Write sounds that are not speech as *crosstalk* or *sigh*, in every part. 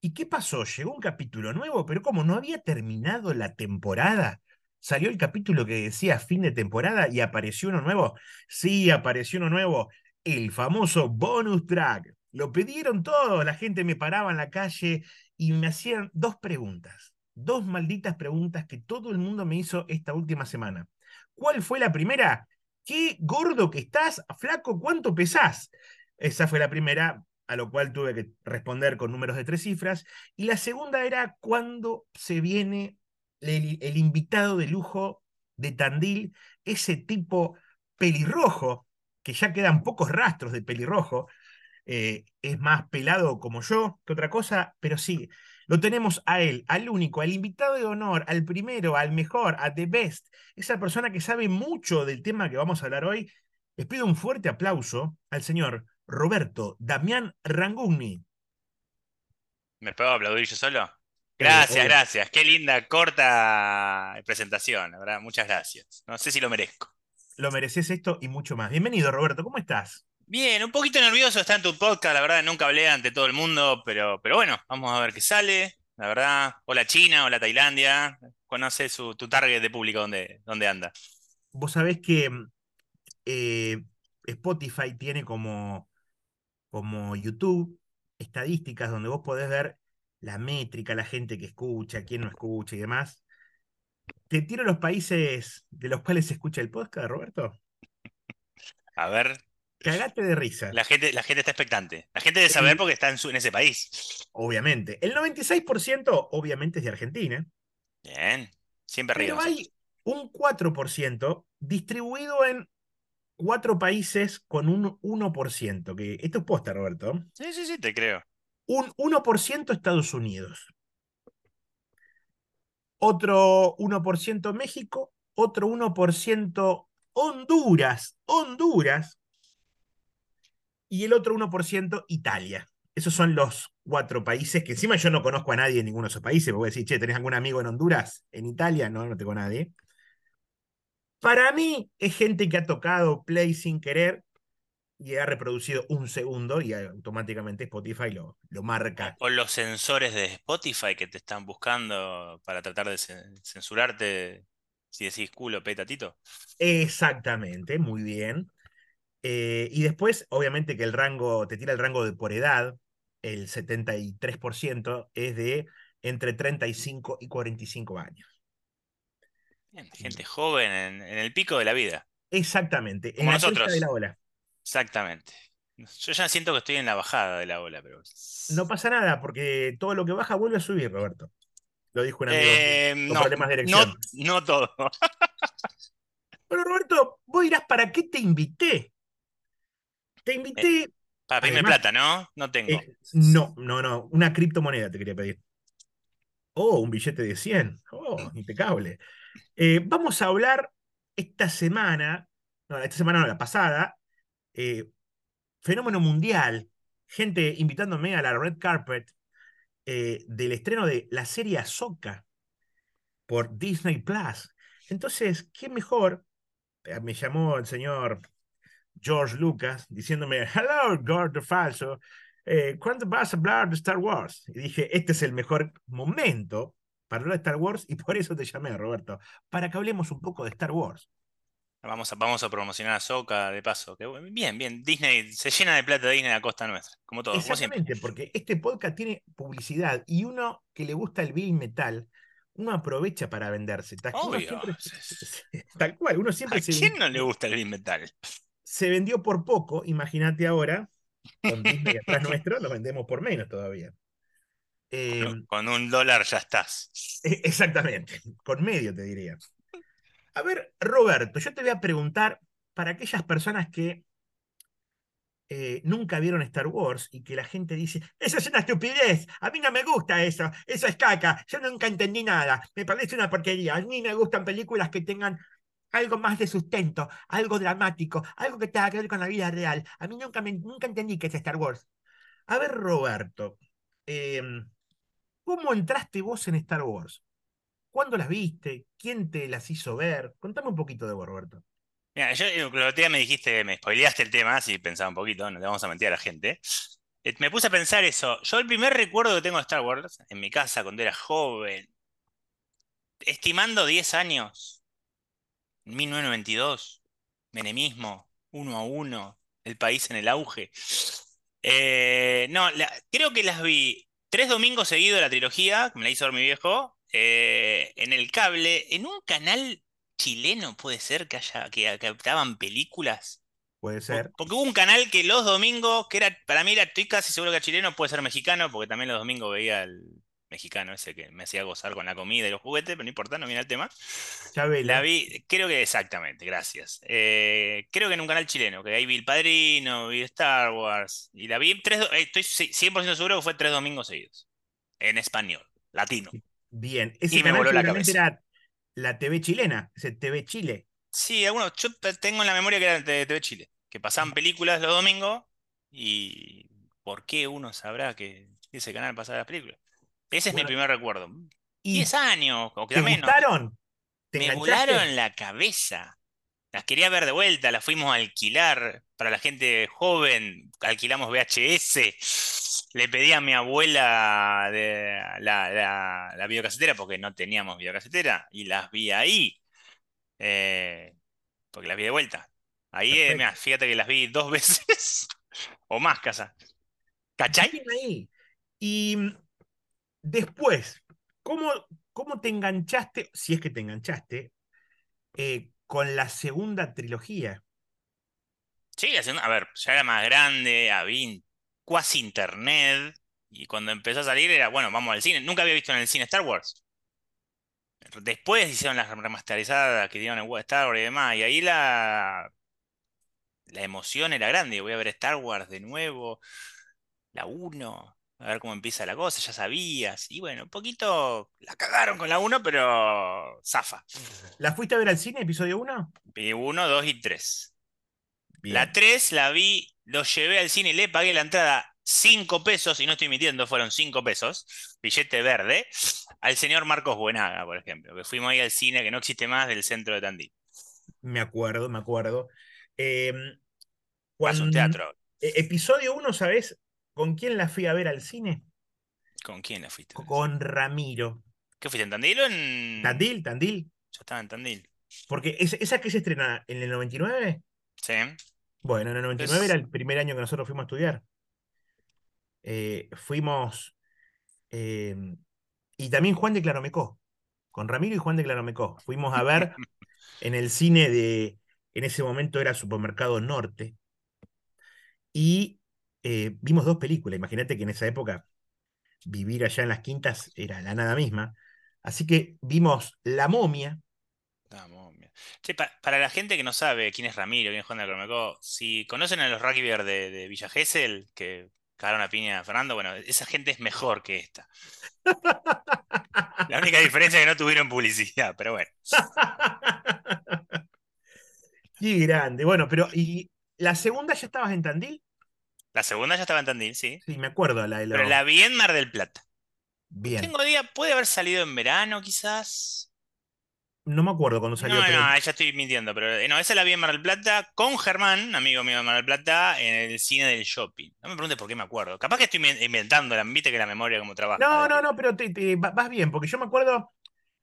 ¿Y qué pasó? Llegó un capítulo nuevo, pero como no había terminado la temporada, salió el capítulo que decía fin de temporada y apareció uno nuevo. Sí, apareció uno nuevo, el famoso bonus track. Lo pidieron todos, la gente me paraba en la calle y me hacían dos preguntas, dos malditas preguntas que todo el mundo me hizo esta última semana. ¿Cuál fue la primera? ¿Qué gordo que estás? Flaco, ¿cuánto pesás? Esa fue la primera, a lo cual tuve que responder con números de tres cifras. Y la segunda era cuándo se viene el, invitado de lujo de Tandil, ese tipo pelirrojo, que ya quedan pocos rastros de pelirrojo, eh, es más pelado como yo que otra cosa, pero sí, lo tenemos a él, al único, al invitado de honor, al primero, al mejor, a the best, esa persona que sabe mucho del tema que vamos a hablar hoy. Les pido un fuerte aplauso al señor Roberto Damián Rangugni. ¿Me puedo aplaudir yo solo? Gracias, obvio. gracias. Qué linda, corta presentación, la verdad. Muchas gracias. No sé si lo merezco. Lo mereces esto y mucho más. Bienvenido, Roberto, ¿cómo estás? Bien, un poquito nervioso está en tu podcast, la verdad, nunca hablé ante todo el mundo, pero, pero bueno, vamos a ver qué sale. La verdad, hola China, hola Tailandia. Conoce su, tu target de público donde, donde anda. Vos sabés que eh, Spotify tiene como, como YouTube estadísticas donde vos podés ver la métrica, la gente que escucha, quién no escucha y demás. ¿Te tiro los países de los cuales se escucha el podcast, Roberto? A ver, Cagate de risa. la gente, la gente está expectante. La gente debe saber porque está en, su- en ese país. Obviamente. El 96% obviamente es de Argentina, Bien, siempre arriba. pero hay un 4% distribuido en cuatro países con un 1%, que esto es posta, Roberto. Sí, sí, sí, te creo. Un 1% Estados Unidos, otro 1% México, otro 1% Honduras, Honduras, y el otro 1% Italia. Esos son los cuatro países que encima yo no conozco a nadie en ninguno de esos países. Me voy a decir, che, ¿tenés algún amigo en Honduras? ¿En Italia? No, no tengo a nadie. Para mí es gente que ha tocado play sin querer y ha reproducido un segundo y automáticamente Spotify lo, lo marca. O los sensores de Spotify que te están buscando para tratar de cen- censurarte si decís culo, petatito. Exactamente, muy bien. Eh, y después, obviamente que el rango, te tira el rango de por edad, el 73% es de entre 35 y 45 años. Bien, gente joven en, en el pico de la vida. Exactamente, en Como la nosotros. de la ola. Exactamente. Yo ya siento que estoy en la bajada de la ola, pero. No pasa nada, porque todo lo que baja vuelve a subir, Roberto. Lo dijo un amigo Eh, con no, problemas de no, todo. *laughs* Pero Roberto, vos dirás, ¿para qué te invité? Te invité, Para pedirme además, plata, ¿no? No tengo. eh, no, no, no, una criptomoneda te quería pedir. Oh, un billete de 100. Oh, impecable. Eh, vamos a hablar esta semana, no, esta semana no, la pasada, eh, fenómeno mundial, gente invitándome a la red carpet eh, del estreno de la serie Ahsoka por Disney Plus. Entonces, ¿qué mejor? Me llamó el señor George Lucas diciéndome, hello, gordo falso, ¿cuándo vas a hablar de Star Wars? Y dije, este es el mejor momento para hablar de Star Wars y por eso te llamé, Roberto, para que hablemos un poco de Star Wars. Vamos a, vamos a promocionar a Soca de paso. que bien, bien. Disney se llena de plata Disney a costa nuestra. Como todo, como. Exactamente, porque este podcast tiene publicidad y uno que le gusta el bill metal, uno aprovecha para venderse. Tal, Obvio. siempre- *laughs* tal cual, uno siempre ¿A se, quién no le gusta el Big Metal? se vendió por poco, imagínate ahora, con *laughs* Disney atrás nuestro, lo vendemos por menos todavía. Eh, Con, con un dólar ya estás. e- exactamente, con medio te diría. A ver, Roberto, yo te voy a preguntar para aquellas personas que eh, nunca vieron Star Wars y que la gente dice, eso es una estupidez, a mí no me gusta eso, eso es caca, yo nunca entendí nada, me parece una porquería, a mí me gustan películas que tengan algo más de sustento, algo dramático, algo que tenga que ver con la vida real. A mí nunca, me, nunca entendí qué es Star Wars. A ver, Roberto, eh, ¿cómo entraste vos en Star Wars? ¿Cuándo las viste? ¿Quién te las hizo ver? Contame un poquito de vos, Roberto. Mira, yo el otro día me dijiste, me spoileaste el tema, si pensaba un poquito, no le vamos a mentir a la gente. Eh, Me puse a pensar eso. Yo el primer recuerdo que tengo de Star Wars, en mi casa cuando era joven, estimando 10 años, 1992, menemismo, uno a uno, el país en el auge. Eh, no, creo que las vi tres domingos seguidos de la trilogía, que me la hizo ver mi viejo, eh, en el cable, en un canal chileno puede ser que haya, que captaban películas. Puede ser. Porque hubo un canal que los domingos, que era, para mí era, estoy casi seguro que era chileno, puede ser mexicano, porque también los domingos veía el mexicano ese que me hacía gozar con la comida y los juguetes, pero no importa, no viene el tema. La Chabelo. vi, creo que exactamente, gracias. Eh, creo que en un canal chileno, que ahí vi El Padrino, vi Star Wars, y la vi tres, eh, estoy ci- 100% seguro que fue tres domingos seguidos, en español, latino. Bien. Ese Y me voló la cabeza. era la TV chilena, ese TV Chile. Sí, algunos, yo tengo en la memoria que era de TV Chile, que pasaban películas los domingos, y ¿por qué uno sabrá que ese canal pasaba las películas? Ese es mi primer recuerdo. ¿y 10 años, o te quizá menos. gustaron? ¿Te Me enganchaste? volaron la cabeza. Las quería ver de vuelta, las fuimos a alquilar. Para la gente joven, alquilamos VHS. Le pedí a mi abuela de la, la, la videocasetera porque no teníamos videocasetera y las vi ahí. eh, porque las vi de vuelta. Ahí, eh, mirá, fíjate que las vi dos *laughs* veces o más, casa. ¿Cachai? Ahí. Y después, ¿cómo, cómo te enganchaste, si es que te enganchaste, eh, con la segunda trilogía? Sí, la segunda- a ver, ya era más grande, había cuasi internet. Y cuando empezó a salir era, bueno, vamos al cine. Nunca había visto en el cine Star Wars. Después hicieron las remasterizadas que dieron en Star Wars y demás. Y ahí la, la emoción era grande. Voy a ver Star Wars de nuevo, la uno a ver cómo empieza la cosa, ya sabías. Y bueno, un poquito la cagaron con la uno pero zafa. *laughs* ¿La fuiste a ver al cine, episodio 1? Y 1, 2 y 3. La Bien. 3 la vi, lo llevé al cine, le pagué la entrada 5 pesos, y no estoy mintiendo, fueron 5 pesos, billete verde, al señor Marcos Buenaga, por ejemplo, que fuimos ahí al cine que no existe más del centro de Tandil. Me acuerdo, me acuerdo. Eh, un cuando, teatro. episodio 1, ¿sabes con quién la fui a ver al cine? ¿Con quién la fuiste? Con Ramiro. ¿Qué fuiste en Tandil o en...? Tandil, Tandil. Yo estaba en Tandil. Porque es- esa que se estrena en el 99, Sí. bueno, en el 99 Entonces, era el primer año que nosotros fuimos a estudiar. Eh, fuimos, eh, y también Juan de Claromecó, con Ramiro y Juan de Claromecó. Fuimos a ver *laughs* en el cine de, en ese momento era Supermercado Norte, y eh, vimos dos películas. Imagínate que en esa época vivir allá en las quintas era la nada misma. Así que vimos La momia. Che, pa- para la gente que no sabe quién es Ramiro, quién es Juan de Cormecó, si conocen a los rugbyers de, de Villa Gesell, que cagaron a piña a Fernando, bueno, esa gente es mejor que esta. La única diferencia es que no tuvieron publicidad, pero bueno. *laughs* Qué grande. Bueno, pero ¿y la segunda ya estabas en Tandil? La segunda ya estaba en Tandil, sí. Sí, me acuerdo, la de Pero los... la vi en Mar del Plata. Bien. Tengo día, puede haber salido en verano, quizás. No me acuerdo cuando salió, No, pero no, ya estoy mintiendo, pero eh, no, esa la vi en Mar del Plata con Germán, amigo mío de Mar del Plata, en el cine del shopping. No me preguntes por qué me acuerdo. Capaz que estoy in- inventando, la viste que la memoria como trabaja. No, no, no, pero te, te- va- vas bien, porque yo me acuerdo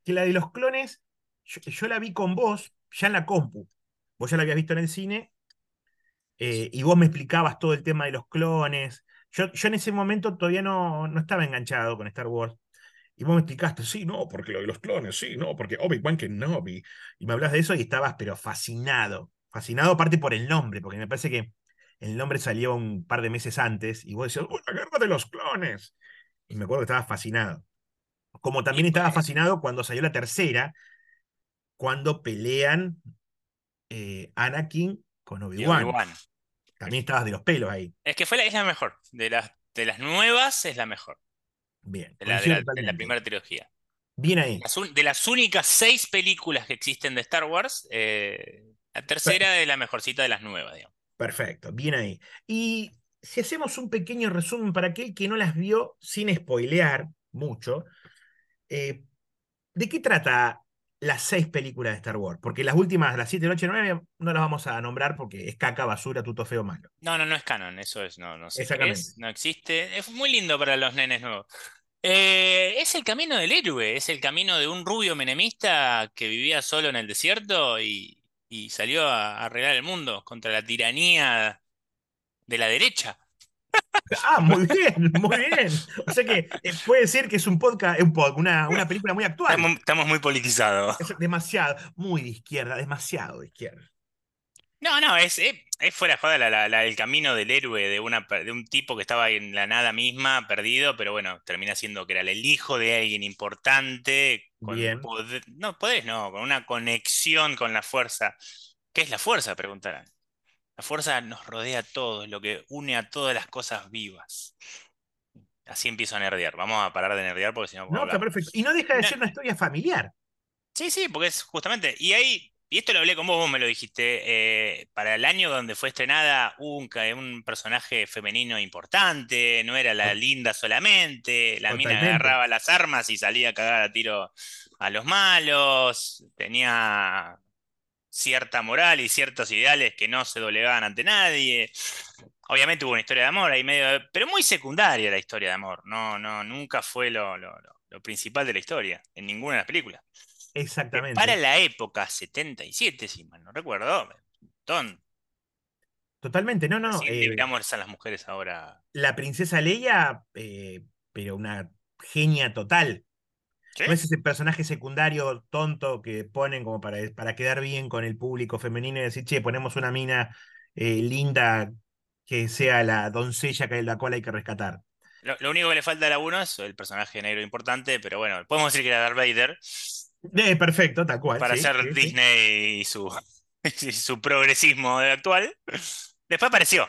que la de los clones, yo, yo la vi con vos ya en la compu. Vos ya la habías visto en el cine eh, y vos me explicabas todo el tema de los clones. Yo, yo en ese momento todavía no, no estaba enganchado con Star Wars. Y vos me explicaste, sí, no, porque lo de los clones, sí, no, porque Obi-Wan Kenobi. Y me hablas de eso y estabas, pero fascinado. Fascinado aparte por el nombre, porque me parece que el nombre salió un par de meses antes y vos decías, ¡Uy, la guerra de los clones! Y me acuerdo que estabas fascinado. Como también estaba fascinado cuando salió la tercera, cuando pelean eh, Anakin con Obi-Wan. También estabas de los pelos ahí. Es que fue la, es la mejor. De las, de las nuevas es la mejor. Bien, De la, de la, de la totalmente. primera trilogía. Bien ahí. Las de las únicas seis películas que existen de Star Wars, eh, la tercera es la mejorcita de las nuevas, digamos. Perfecto, bien ahí. Y si hacemos un pequeño resumen para aquel que no las vio sin spoilear mucho, eh, ¿de qué trata las seis películas de Star Wars, porque las últimas, las 7, 8, 9, no las vamos a nombrar porque es caca, basura, tuto feo, malo. No, no, no es canon, eso es, no, no sé Exactamente. es, no existe. Es muy lindo para los nenes nuevos. Eh, es el camino del héroe, es el camino de un rubio menemista que vivía solo en el desierto y, y salió a arreglar el mundo contra la tiranía de la derecha. *laughs* Ah, muy bien, muy bien. O sea que eh, puede decir que es un podcast, un pod- una, una película muy actual. Estamos, estamos muy politizados. Es demasiado, muy de izquierda, demasiado de izquierda. No, no, es, es, es fuera de joda la- la- la- el camino del héroe de, una, per- de un tipo que estaba en la nada misma, perdido, pero bueno, termina siendo que era el hijo de alguien importante, con Bien. poder, no, poderes no, con una conexión con la fuerza. ¿Qué es la fuerza? Preguntarán. La fuerza nos rodea a todos, lo que une a todas las cosas vivas. Así empiezo a nerdear. Vamos a parar de nerdear porque si no, No, está perfecto. Y no deja de ser una historia familiar. Sí, sí, porque es justamente. Y ahí, y esto lo hablé con vos, vos me lo dijiste. eh, para el año donde fue estrenada, hubo un, un personaje femenino importante, no era la linda solamente, la mina Totalmente. agarraba las armas y salía a cagar a tiro a los malos, tenía cierta moral y ciertos ideales que no se doblegaban ante nadie. Obviamente hubo una historia de amor ahí medio, pero muy secundaria la historia de amor. No, no, nunca fue lo, lo- lo- principal de la historia, en ninguna de las películas. Exactamente. para la época 77, si mal no recuerdo, montón. Totalmente. No, no. Así eh, ser las mujeres ahora. la princesa Leia, eh, pero una genia total. ¿Sí? No es ese personaje secundario tonto que ponen como para, para quedar bien con el público femenino y decir, che, ponemos una mina eh, linda que sea la doncella que la cual hay que rescatar. Lo, lo único que le falta a la 1 es el personaje negro importante, pero bueno, podemos decir que era Darth Vader Eh, perfecto, tal cual. para sí, hacer sí. Disney y su, *laughs* y su progresismo actual. Después apareció.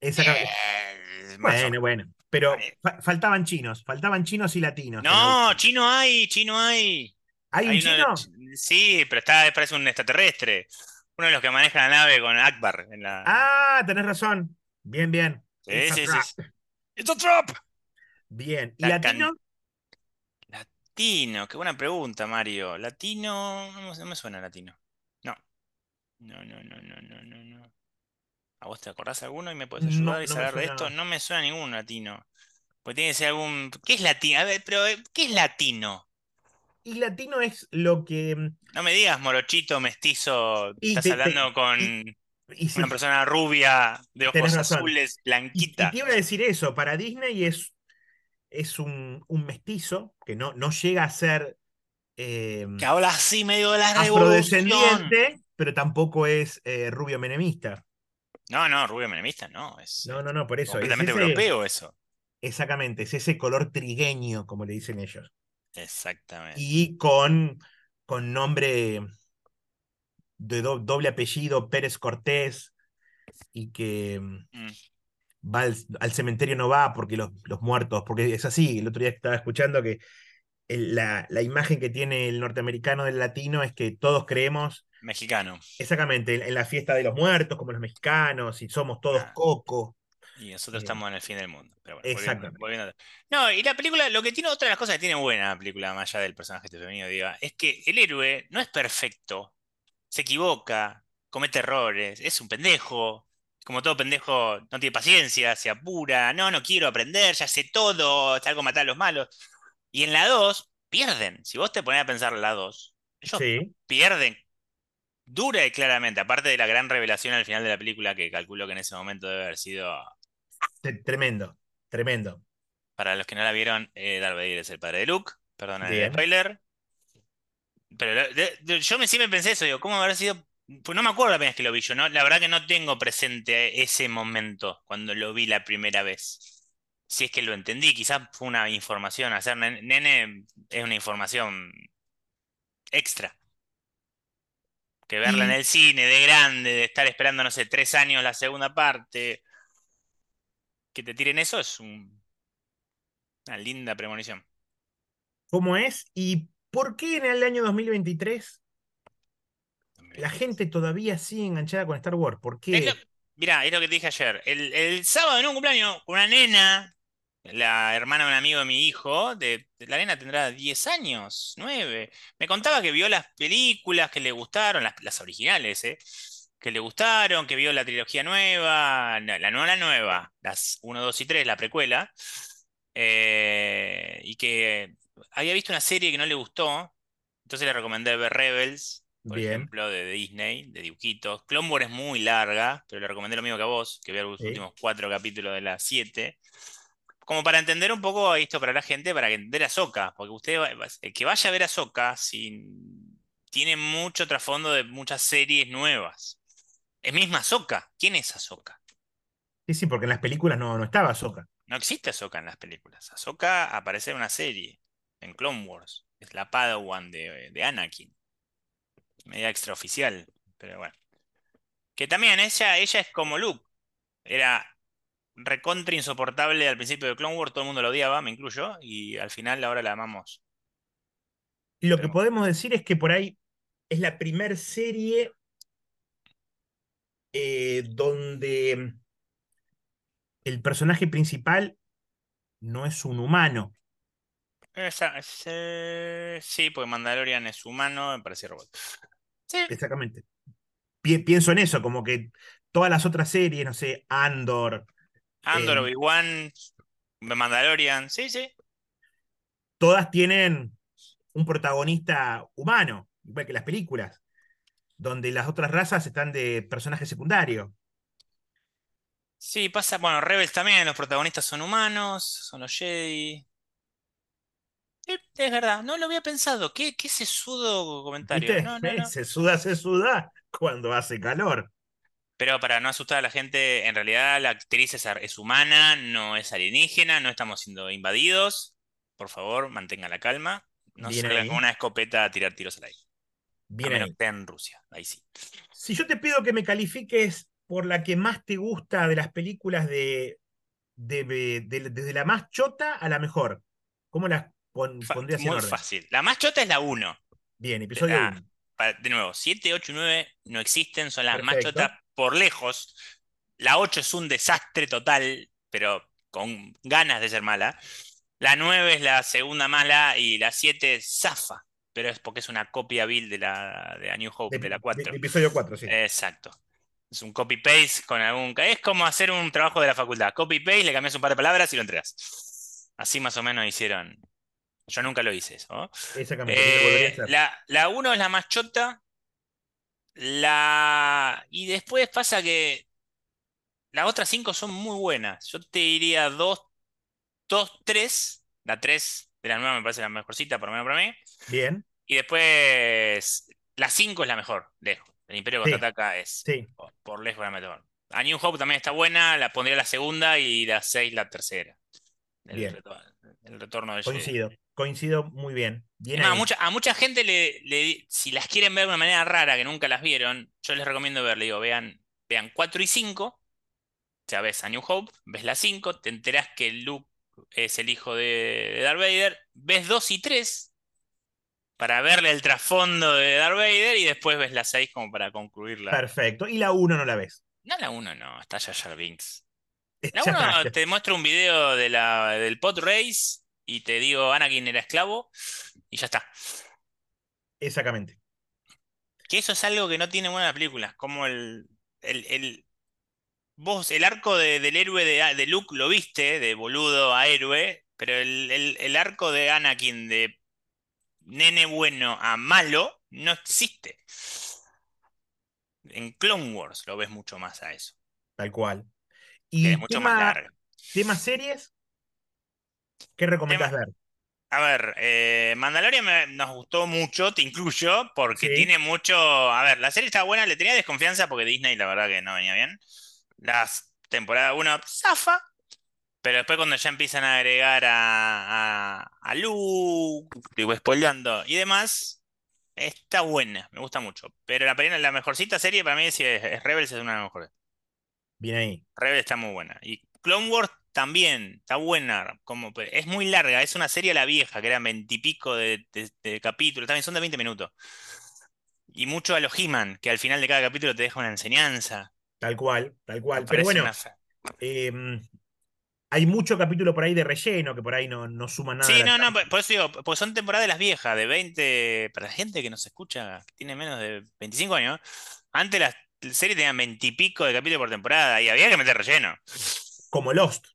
Exactamente. Eh, Bueno, bueno. Pero fa- faltaban chinos, faltaban chinos y latinos. No, chino hay, chino hay. ¿Hay un uno- chino? sí, pero está, parece un extraterrestre. Uno de los que maneja la nave con Akbar en la. Ah, tenés razón. Bien, bien. Sí, It's sí, sí, trap. sí. It's a trap. Bien. ¿Y La can- latino? Latino, qué buena pregunta, Mario. Latino, no, me- suena latino. No. No, no, no, no, no, no, no. ¿A vos te acordás alguno y me puedes No, ayudar y no saber de esto? No me suena ningún latino. Porque tiene que ser algún. ¿Qué es latino? A ver, pero eh, ¿qué es latino? Y latino es lo que. mm, No me digas morochito, mestizo. Y Estás te- te- hablando con Y una persona rubia, de ojos razón. azules, y- y blanquita. te iba a decir eso. Para Disney es, es un, un mestizo que no, no llega a ser eh, Que habla así medio de la revolución. afrodescendiente, pero tampoco es eh, rubio menemista. No, no, rubio menemista, no. Es No, no, no, por eso. Es completamente ese- europeo eso. Exactamente, es ese color trigueño, como le dicen ellos. Exactamente. Y con, con nombre de do- doble apellido, Pérez Cortés, y que mm, Mm. va al, al cementerio no va porque los, los muertos, porque es así, el otro día estaba escuchando que el- la, la imagen que tiene el norteamericano del latino es que todos creemos Mexicano. exactamente en, en la fiesta de los muertos, como los mexicanos, y somos todos Ah. coco. Y nosotros Eh, estamos en el fin del mundo. Pero bueno, volviendo, Exactamente. volviendo a- No, y la película, lo que tiene, otra de las cosas que tiene buena la película, más allá del personaje este femenino, diga, es que el héroe no es perfecto. Se equivoca, comete errores, es un pendejo. Como todo pendejo, no tiene paciencia, se apura, no, no quiero aprender, ya sé todo, está algo matar a los malos. Y en la 2, pierden. Si vos te pones a pensar en la 2, ellos Sí, pierden dura y claramente, aparte de la gran revelación al final de la película, que calculo que en ese momento debe haber sido, tremendo, tremendo. para los que no la vieron, eh, Darth Vader es el padre de Luke, perdona el spoiler. Pero lo- de- de- yo me, siempre pensé eso, digo, ¿cómo habrá sido? Pues no me acuerdo apenas que lo vi yo, ¿no? La verdad que no tengo presente ese momento cuando lo vi la primera vez. Si es que lo entendí, quizás fue una información, hacer nen- nene es una información extra. Que verla en el cine, de grande, de estar esperando, no sé, tres años la segunda parte, que te tiren eso es un- una linda premonición. ¿Cómo es? ¿Y por qué en el año 2023 la gente todavía sigue enganchada con Star Wars? ¿Por Es qué? lo- mirá, es lo que te dije ayer. El, el sábado en un cumpleaños, una nena la hermana de un amigo de mi hijo, de, de- la nena tendrá 10 años, 9. Me contaba que vio las películas que le gustaron, las, las originales, ¿eh? Que le gustaron, que vio la trilogía nueva, la nueva, la nueva, las uno 2 y 3 la precuela, eh, y que había visto una serie que no le gustó, entonces le recomendé ver Rebels, por Bien, ejemplo, de Disney, de dibujitos. Clone Wars es muy larga, pero le recomendé lo mismo que a vos, que vea los sí. últimos cuatro capítulos de las siete como para entender un poco esto para la gente, para que entender a Ahsoka, porque usted, el que vaya a ver a sin- tiene mucho trasfondo de muchas series nuevas. Es misma Ahsoka. ¿Quién es Ahsoka? Sí, sí, porque en las películas no, no estaba Ahsoka. No existe Ahsoka en las películas. Ahsoka aparece en una serie, en Clone Wars. Es la Padawan de, de Anakin. Media extraoficial, pero bueno. Que también ella, ella es como Luke. Era recontra insoportable al principio de Clone Wars, todo el mundo la odiaba, me incluyo, y al final ahora la amamos. Lo que podemos decir es que por ahí es la primer serie eh, donde el personaje principal no es un humano. Esa, sí, porque Mandalorian es humano, me parece robot. Sí, Exactamente. Pi- pienso en eso, como que todas las otras series, no sé, Andor, Andor, eh, Obi-Wan, Mandalorian, sí, sí. todas tienen un protagonista humano, igual que las películas, donde las otras razas están de personaje secundario. Sí, pasa, bueno, Rebels también, los protagonistas son humanos, son los Jedi. Sí, es verdad, no lo había pensado. ¿Qué, qué sesudo comentario? No, no. *laughs* Se suda, se suda cuando hace calor. Pero para no asustar a la gente, en realidad la actriz es, es humana, no es alienígena, no estamos siendo invadidos. Por favor, mantenga la calma. No Bien salgan con una escopeta a tirar tiros al aire. A bien menos que en Rusia, ahí sí. Si yo te pido que me califiques por la que más te gusta de las películas de, de- de- de- desde la más chota a la mejor, ¿cómo las pon- pondrías en muy orden? fácil. La más chota es la uno. Bien, episodio Ah, 1. pa- de nuevo, 7, 8 y 9 no existen, son las más chotas. Por lejos. La 8 es un desastre total, pero con ganas de ser mala. La 9 es la segunda mala y la 7 zafa, pero es porque es una copia vil de la de A New Hope, De, de la de- de 4. episodio 4, sí. Exacto. Es un copy-paste con algún... Es como hacer un trabajo de la facultad. Copy-paste, le cambias un par de palabras y lo entregas. Así más o menos hicieron. Yo nunca lo hice eso. ¿no? Exactamente, ni lo volvería a Eh, la 1 es la más chota. La... Y después pasa que las otras 5 son muy buenas. Yo te diría 2, 2, 3. La 3 de la nueva me parece la mejorcita, por lo menos para mí. Bien, Y después la 5 es la mejor, lejos. El Imperio sí, Contraataca es sí, por, por lejos la mejor. A New Hope también está buena, la pondría la segunda y la 6 la tercera. El, bien. el retorno de Jedi. Coincido, coincido muy bien. Bien Es más, a mucha, a mucha gente le, le- si las quieren ver de una manera rara, que nunca las vieron, yo les recomiendo ver, le digo, vean, vean 4 y 5, o sea, ves a New Hope, ves la 5, te enterás que Luke es el hijo de, de Darth Vader, ves 2 y 3 para verle el trasfondo de Darth Vader y después ves la 6 como para concluirla. Perfecto. Y la 1 no la ves. No la 1, no, está Jar Binks. La 1 está, te muestro un video de la, del pod race y te digo Anakin era esclavo y ya está. Exactamente. Que eso es algo que no tiene buenas películas, como el, el, el- vos, el arco de- del héroe de, de Luke lo viste, de boludo a héroe, pero el, el- el arco de Anakin de nene bueno a malo no existe. En Clone Wars lo ves mucho más a eso, Tal cual. que es Y mucho más tema, larga. tema series, ¿qué recomendás ver? A ver, eh, Mandalorian me- nos gustó mucho, te incluyo, porque Sí, tiene mucho. A ver, la serie está buena, le tenía desconfianza porque Disney la verdad que no venía bien. Las temporada 1 zafa, pero después cuando ya empiezan a agregar a, a, a Luke, digo, spoileando y demás, está buena, me gusta mucho. Pero la, la mejorcita serie para mí es, es Rebels, es una de las mejores. bien ahí. Rebels está muy buena. Y Clone Wars también está buena. Como, es muy larga, es una serie a la vieja, que eran veintipico de, de- de capítulos, también son de 20 minutos. Y mucho a los He-Man, que al final de cada capítulo te deja una enseñanza. Tal cual, tal cual. Pero bueno, una. em, hay mucho capítulo por ahí de relleno que por ahí no, no suma nada Sí, no, no, por eso digo, pues son temporadas de las viejas, de 20, para la gente que nos escucha, que tiene menos de 25 años, antes las series tenían 20 y pico de capítulos por temporada y había que meter relleno. Como Lost.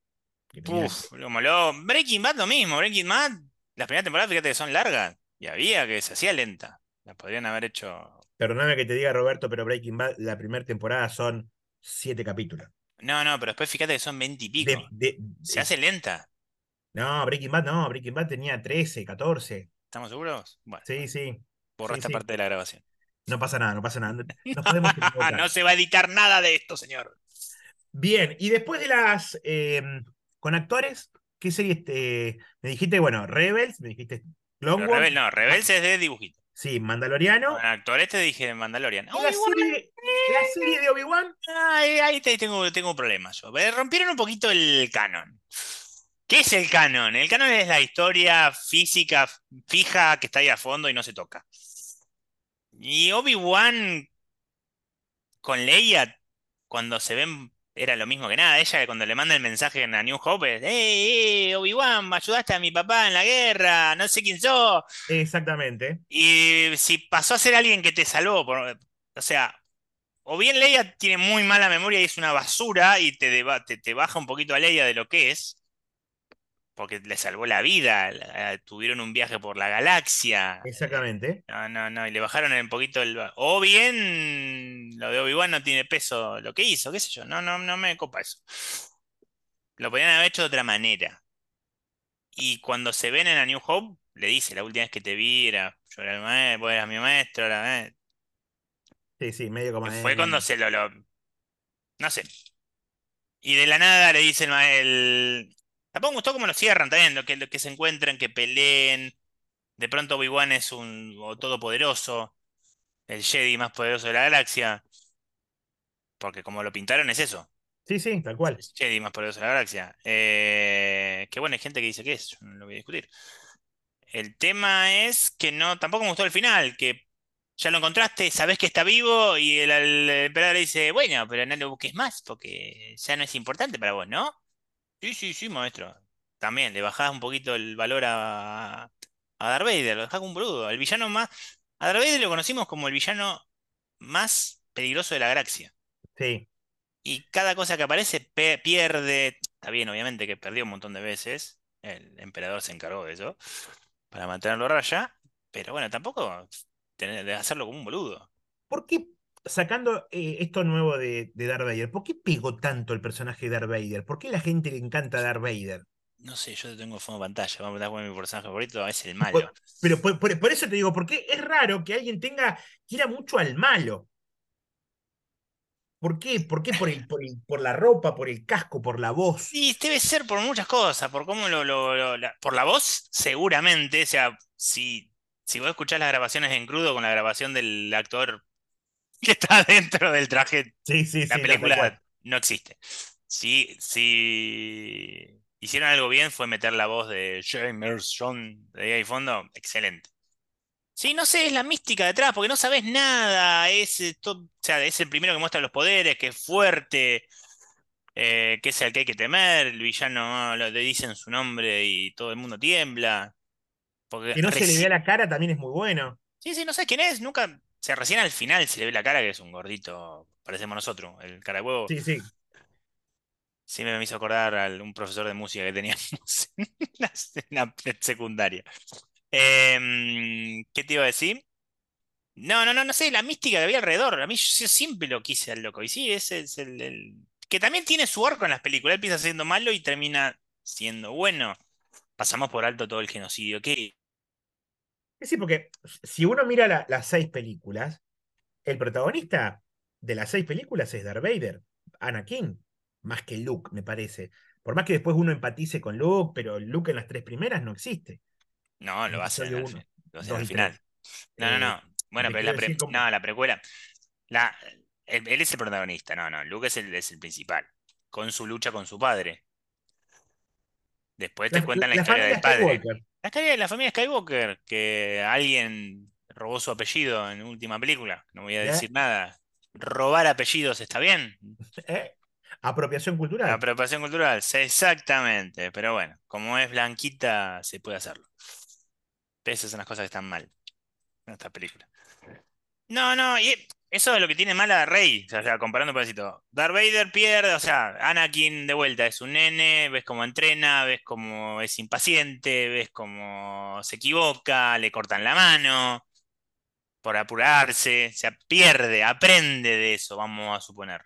Uf, lo... Breaking Bad lo mismo, Breaking Bad, las primeras temporadas, fíjate que son largas y había que se hacía lenta. La podrían haber hecho... Perdóname que te diga, Roberto, pero Breaking Bad, la primera temporada son siete capítulos. No, no, pero después fíjate que son 20 y De- pico. de- Se hace lenta, No, Breaking Bad no, Breaking Bad tenía 13, 14. ¿estamos seguros? Bueno, Sí, sí. borra sí, esta sí. parte de la grabación. No pasa nada, no pasa nada. Nos *laughs* podemos. No se va a editar nada de esto, señor. Bien, y después de las eh, con actores, ¿qué serie te, me dijiste? Bueno, Rebels, me dijiste Clone Wars, Rebel, no, Rebels es de dibujito. sí, Mandaloriano. Con actores te dije Mandalorian. ¿Y la serie, la serie de Obi-Wan? Ahí te- tengo, tengo un problema yo. Eh, Rompieron un poquito el canon. ¿Qué es el canon? El canon es la historia física fija que está ahí a fondo y no se toca. Y Obi-Wan con Leia, cuando se ven, era lo mismo que nada. Ella cuando le manda el mensaje en a New Hope es, ¡Hey, hey, Obi-Wan, me ayudaste a mi papá en la guerra! No sé quién sos. Exactamente. Y si pasó a ser alguien que te salvó, por- o sea, o bien Leia tiene muy mala memoria y es una basura y te, deba- te, te baja un poquito a Leia de lo que es, porque le salvó la vida, la- tuvieron un viaje por la galaxia. Exactamente. No, no, no, y le bajaron un poquito el... O bien lo de Obi-Wan no tiene peso lo que hizo, qué sé yo, no, no, no me copa eso. Lo podrían haber hecho de otra manera. Y cuando se ven en A New Hope, le dice, la última vez que te vi era, yo era el maestro, vos eras mi maestro, era, eh". Sí, sí, medio como. Fue eh, cuando se lo, lo- No sé. Y de la nada le dice el, el... Tampoco me gustó cómo lo cierran también, lo que, lo que se encuentran, que peleen. De pronto Obi-Wan es un todopoderoso, el Jedi más poderoso de la galaxia. Porque como lo pintaron es eso. Sí, sí, tal cual. El Jedi más poderoso de la galaxia. Eh, que bueno, hay gente que dice que es, yo no lo voy a discutir. El tema es que no, tampoco me gustó el final, que ya lo encontraste, sabés que está vivo y el, el emperador le dice, bueno, pero no lo busques más porque ya no es importante para vos, ¿no? Sí, sí, sí, maestro. También le bajás un poquito el valor a, a Darth Vader, lo dejás como un boludo. El villano más... A Darth Vader lo conocimos como el villano más peligroso de la galaxia. Sí. Y cada cosa que aparece pierde. Está bien, obviamente que perdió un montón de veces. El emperador se encargó de eso. Para mantenerlo a raya. Pero bueno, tampoco tener, de hacerlo como un boludo. ¿Por qué, sacando eh, esto nuevo de, de Darth Vader, ¿por qué pegó tanto el personaje de Darth Vader? ¿Por qué la gente le encanta Darth Vader? No sé, yo tengo fondo de pantalla. Vamos a dar con mi personaje favorito, es el Por- malo. pero por, por- por eso te digo, porque es raro que alguien tenga, quiera mucho al malo. ¿Por qué? ¿Por qué? Por, el, por, el- por la ropa, por el casco, por la voz. Y debe ser por muchas cosas, por cómo lo, lo- lo- la- por la voz, seguramente. O sea, si, si vos escuchás las grabaciones en crudo con la grabación del actor *laughs* que está dentro del traje Sí, sí, sí. La no, película no existe. Si, si hicieron algo bien fue meter la voz de James John de ahí fondo. Excelente. Sí, no sé, es la mística detrás, porque no sabes nada. Es, eh, to- o sea, es el primero que muestra los poderes, que es fuerte, eh, que es el que hay que temer. El villano lo- le dicen su nombre y todo el mundo tiembla. Porque Que no se le vea la cara también es muy bueno. Sí, sí, no sé quién es, nunca. Sea, recién al final se le ve la cara que es un gordito, parecemos nosotros, el cara de huevo. Sí, sí. Sí, me hizo acordar a un profesor de música que teníamos *laughs* en la, en la secundaria. Em, ¿qué te iba a decir? No, no, no, no sé, la mística que había alrededor. A mí yo siempre lo quise al loco. Y sí, ese es el, el- Que también tiene su arco en las películas. Él empieza siendo malo y termina siendo bueno. Pasamos por alto todo el genocidio. ¿Qué? Sí, porque si uno mira la- las seis películas, el protagonista de las seis películas es Darth Vader, Anakin, más que Luke, me parece. Por más que después uno empatice con Luke, pero Luke en las tres primeras no existe. No, lo En hacen episodio al, uno, lo al final. No, no, Eh, no. Bueno, pero la, pre- como- no, la precuela. La, él, él es el protagonista. No, no. Luke es el, es el principal. Con su lucha con su padre. Después te La, cuentan la historia del padre. Skywalker. La historia de la familia Skywalker, que alguien robó su apellido en la última película. No voy a ¿Ya? decir nada. ¿Robar apellidos está bien? *laughs* ¿Eh? Apropiación cultural. Apropiación cultural, sí, exactamente. Pero bueno, como es blanquita, se puede hacerlo. Esas son las cosas que están mal en esta película. No, no, y eso es lo que tiene mal a Rey. O sea, comparando un pedacito. Darth Vader pierde, o sea, Anakin de vuelta es un nene, ves cómo entrena, ves cómo es impaciente, ves cómo se equivoca, le cortan la mano por apurarse, se pierde, aprende de eso, vamos a suponer.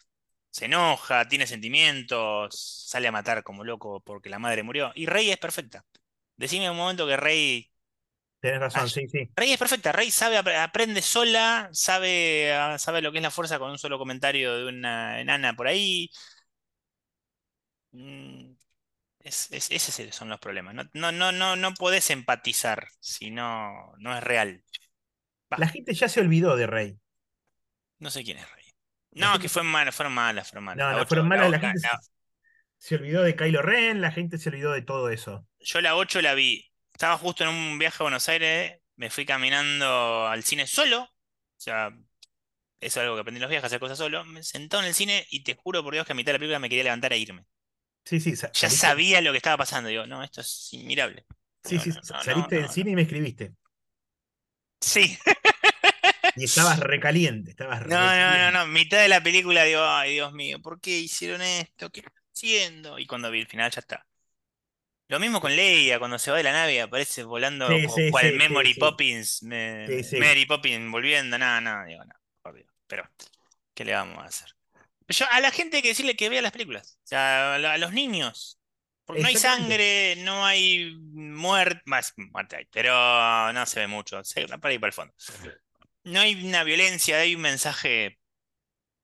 Se enoja, tiene sentimientos, sale a matar como loco porque la madre murió. Y Rey es perfecta. Decime un momento que Rey Tienes razón, sí, sí. Rey es perfecta, Rey sabe, aprende sola, sabe, ah, sabe lo que es la fuerza con un solo comentario de una enana por ahí. Mm, es, esos son los problemas. No, no, no, no, no podés empatizar si no, no es real. La gente ya se olvidó de Rey. No sé quién es Rey. No, que fueron malas, fueron malas, fueron malas. No, no, fueron malas. La, gente se, se, olvidó de Kylo Ren, la gente se olvidó de todo eso. Yo la 8 la vi estaba justo en un viaje a Buenos Aires, me fui caminando al cine solo, o sea, eso es algo que aprendí en los viajes, hacer cosas solo, me sentó en el cine y te juro por Dios que a mitad de la película me quería levantar e irme. Sí, sí, ya sabía lo que estaba pasando, digo, no, esto es inmirable. Sí, sí, saliste del cine y me escribiste. Sí. *laughs* Y estabas recaliente, estabas No, no, no, no, mitad de la película digo, ay, Dios mío, ¿por qué hicieron esto? ¿Qué están haciendo? Y cuando vi el final ya está. Lo mismo con Leia, cuando se va de la nave, aparece volando como cual Memory Poppins, Mary Poppins volviendo, nada, nada, digo, no, por Dios. Pero, ¿qué le vamos a hacer? Yo, a la gente hay que decirle que vea las películas, o sea, a los niños. Porque no hay sangre, no hay muerte, más muerte hay, pero no se ve mucho, se, para ir para el fondo. No hay una violencia, hay un mensaje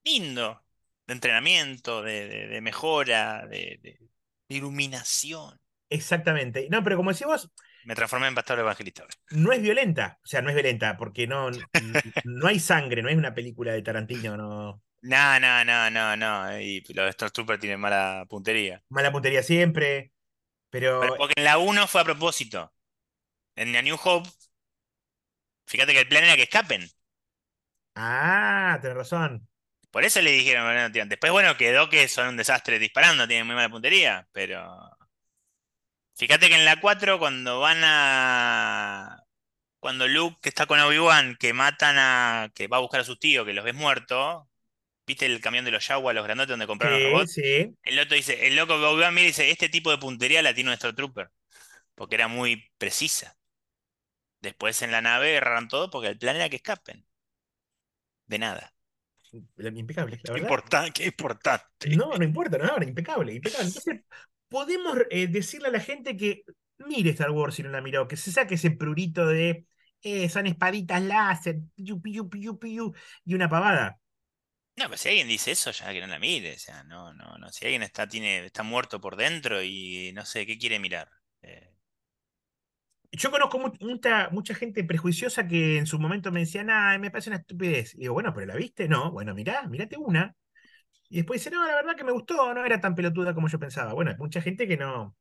lindo de entrenamiento, de, mejora, de iluminación. Exactamente. No, pero como decimos. Me transformé en pastor evangelista. No es violenta. O sea, no es violenta, porque no, no hay sangre, no es una película de Tarantino, no. No, no, no, no, no. Y los Star Troopers tienen mala puntería. Mala puntería siempre. Pero... porque en la 1 fue a propósito. En la New Hope, fíjate que el plan era que escapen. Ah, tenés razón. Por eso le dijeron, bueno, después, bueno, quedó que son un desastre disparando, tienen muy mala puntería, pero Fíjate que en la 4, cuando van a. Cuando Luke está con Obi-Wan, que matan a. que va a buscar a sus tíos, que los ves muertos. ¿Viste el camión de los Yaguas, los grandotes donde compraron los robots? Sí. El otro dice, el loco Obi-Wan mira dice, este tipo de puntería la tiene nuestro trooper. Porque era muy precisa. Después en la nave agarraron todo porque el plan era que escapen. De nada. Impecable, la verdad. Importante, qué importante. No, no importa, no, impecable, impecable. Entonces, podemos eh, decirle a la gente que mire Star Wars si no la miró, que se saque ese prurito de eh, son espaditas láser, piu, piu, piu, piu, y una pavada. No, pues si alguien dice eso, ya que no la mire. O sea, no, no, no. Si alguien está, tiene, está muerto por dentro y no sé, ¿qué quiere mirar? Eh. Yo conozco mucha, mucha gente prejuiciosa que en su momento me decía, ah, me parece una estupidez. Y digo, bueno, pero ¿la viste? No, bueno, mirá, mirate una. Y después dice, no, la verdad que me gustó, no era tan pelotuda como yo pensaba. Bueno, hay mucha gente que no.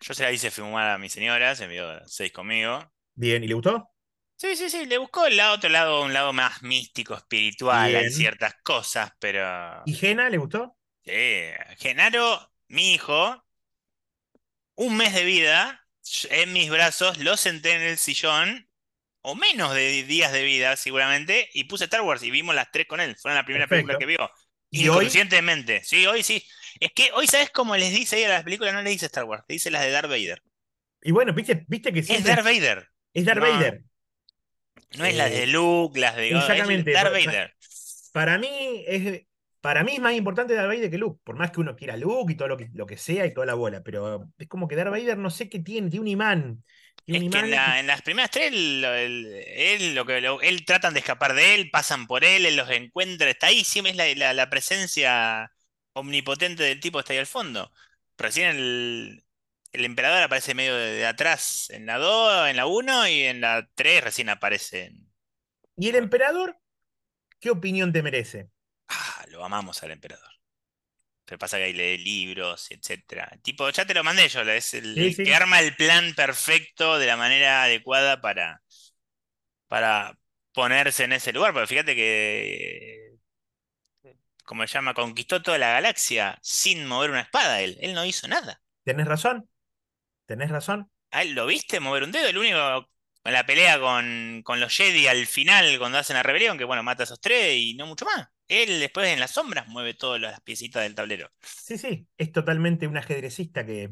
Yo se la hice fumar a mi señora, se envió seis conmigo. Bien, ¿y le gustó? Sí, sí, sí, le buscó el otro lado, un lado más místico, espiritual, en ciertas cosas, pero. ¿Y Gena le gustó? Sí, Genaro, mi hijo, un mes de vida, en mis brazos, lo senté en el sillón, o menos de días de vida, seguramente, y puse Star Wars y vimos las tres con él. Fueron la primera película que vio. Inconscientemente. Sí, hoy sí. Es que hoy, ¿sabes cómo les dice ahí a las películas? No le dice Star Wars, le dice las de Darth Vader. Y bueno, viste, viste que Es Darth Vader. Es Darth Vader. No es la de eh, Luke, las de. Exactamente. Darth Vader. Para mí es. Para mí es más importante Darth Vader que Luke, por más que uno quiera Luke y todo lo que, lo que sea y toda la bola, pero es como que Darth Vader no sé qué tiene, tiene un imán. Es que en, las primeras tres, él, lo que, él tratan de escapar de él, pasan por él, él los encuentra, está ahí, siempre es la, presencia omnipotente del tipo está ahí al fondo. Recién el, el emperador aparece medio de, atrás en la 2, en la 1 y en la 3 recién aparece. ¿Y el emperador? ¿Qué opinión te merece? Ah, lo amamos al emperador. Pero pasa que ahí lee libros, etcétera. Tipo, ya te lo mandé yo, es el, que arma el plan perfecto de la manera adecuada para, para ponerse en ese lugar. Porque fíjate que como se llama, conquistó toda la galaxia sin mover una espada. Él, él no hizo nada. Tenés razón, tenés razón. ¿A él lo viste mover un dedo? El único con la pelea con, con los Jedi al final, cuando hacen la rebelión, que bueno, mata a esos tres y no mucho más. Él después en las sombras mueve todas las piecitas del tablero. Sí, sí, es totalmente un ajedrecista que.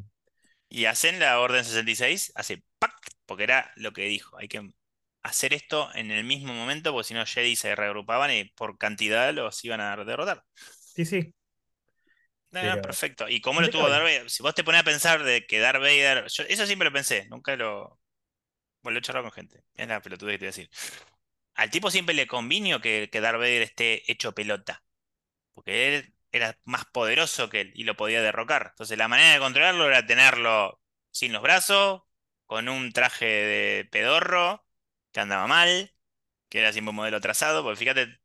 Y hacen la Orden 66, hace ¡pac! porque era lo que dijo. Hay que hacer esto en el mismo momento, porque si no, Jedi se reagrupaban y por cantidad los iban a derrotar. Sí, sí. No, Pero- perfecto. ¿Y cómo lo tuvo. Darth Vader? Si vos te pones a pensar de que Darth Vader. yo eso siempre lo pensé, nunca lo. Bueno, lo he charlado con gente. Es la pelotudez que te voy a decir. Al tipo siempre le convino que, que Darth Vader esté hecho pelota. Porque él era más poderoso que él y lo podía derrocar. Entonces la manera de controlarlo era tenerlo sin los brazos, con un traje de pedorro, que andaba mal, que era siempre un modelo trazado. Porque fíjate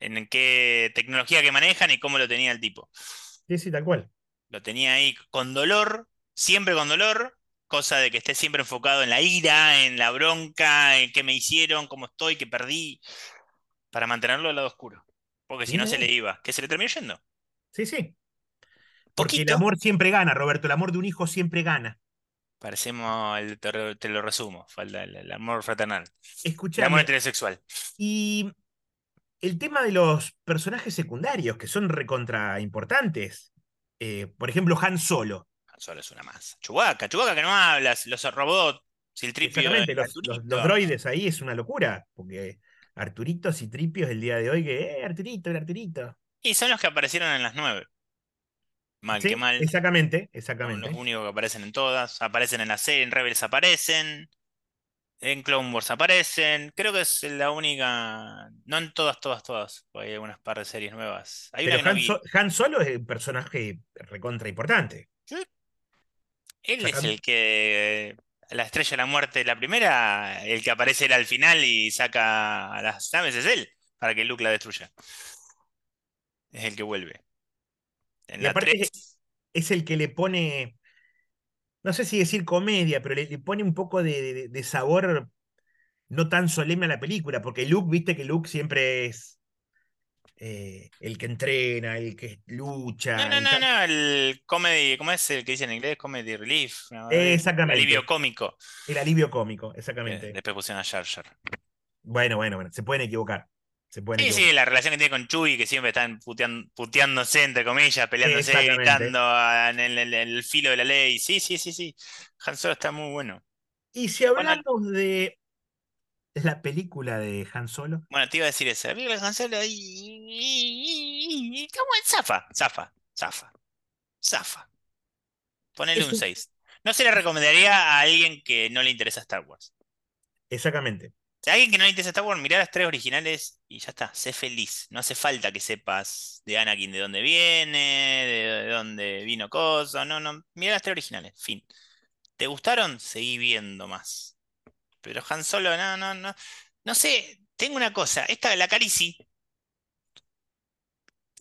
en qué tecnología que manejan y cómo lo tenía el tipo. Sí, sí, tal cual. Lo tenía ahí con dolor, siempre con dolor, cosa de que esté siempre enfocado en la ira, en la bronca, en qué me hicieron, cómo estoy, que perdí, para mantenerlo al lado oscuro. Porque si no se le iba, que se le terminó yendo. Sí, sí. Porque el amor siempre gana, Roberto. El amor de un hijo siempre gana. Parecemos, el, te, lo- te lo resumo, falta el, el amor fraternal. El amor Escuchame. heterosexual. Y el tema de los personajes secundarios, que son recontra importantes. Eh, por ejemplo, Han Solo. Solo es una masa. Chubaca, Chubaca que no hablas, los robots, Siltripio, Exactamente, los, los- droides ahí es una locura. Porque Arturito y Tripios el día de hoy, que, eh, Arturito, el Arturito. Y son los que aparecieron en las nueve. Mal Sí, que mal. exactamente, Son exactamente. los únicos que aparecen en todas. Aparecen en la serie, en Rebels aparecen. En Clone Wars aparecen. Creo que es la única. No en todas, todas, todas. hay algunas par de series nuevas. Hay Pero Han. So- Han Solo es un personaje recontra importante. Él es el que. La estrella de la muerte, la primera, el que aparece él al final y saca a las naves es él, para que Luke la destruya. Es el que vuelve. En Y la aparte 3, es el que le pone, no sé si decir comedia, pero le, le pone un poco de, de- de sabor no tan solemne a la película, porque Luke, viste que Luke siempre es eh, el que entrena, el que lucha. No, no, el no, tal. no, el comedy, ¿cómo es el que dice en inglés? Comedy relief, ¿no? El Exactamente. alivio cómico. El alivio cómico, exactamente. después pusieron a Jar Jar. Bueno, bueno, bueno, se pueden equivocar. Se pueden Sí, equivocar. sí, la relación que tiene con Chuy, que siempre están putean- puteándose, entre comillas, peleándose, gritando en el, el- el filo de la ley. Sí, sí, sí, sí. Han Solo está muy bueno. Y si Bueno, hablamos de la película de Han Solo, bueno, te iba a decir eso. La película de Han Solo y... Zafa, zafa, zafa, zafa. Ponele es un un- 6. No se le recomendaría a alguien que no le interesa Star Wars. exactamente. Sea, alguien que no le interesa Star Wars, mirá las tres originales y ya está, sé feliz. No hace falta que sepas de Anakin de dónde viene, de, de dónde vino Cosa. No, no, mirá las tres originales, fin. ¿Te gustaron? Seguí viendo más. Pero Han Solo, no, no, no. No sé, tengo una cosa. Esta, la Carisi,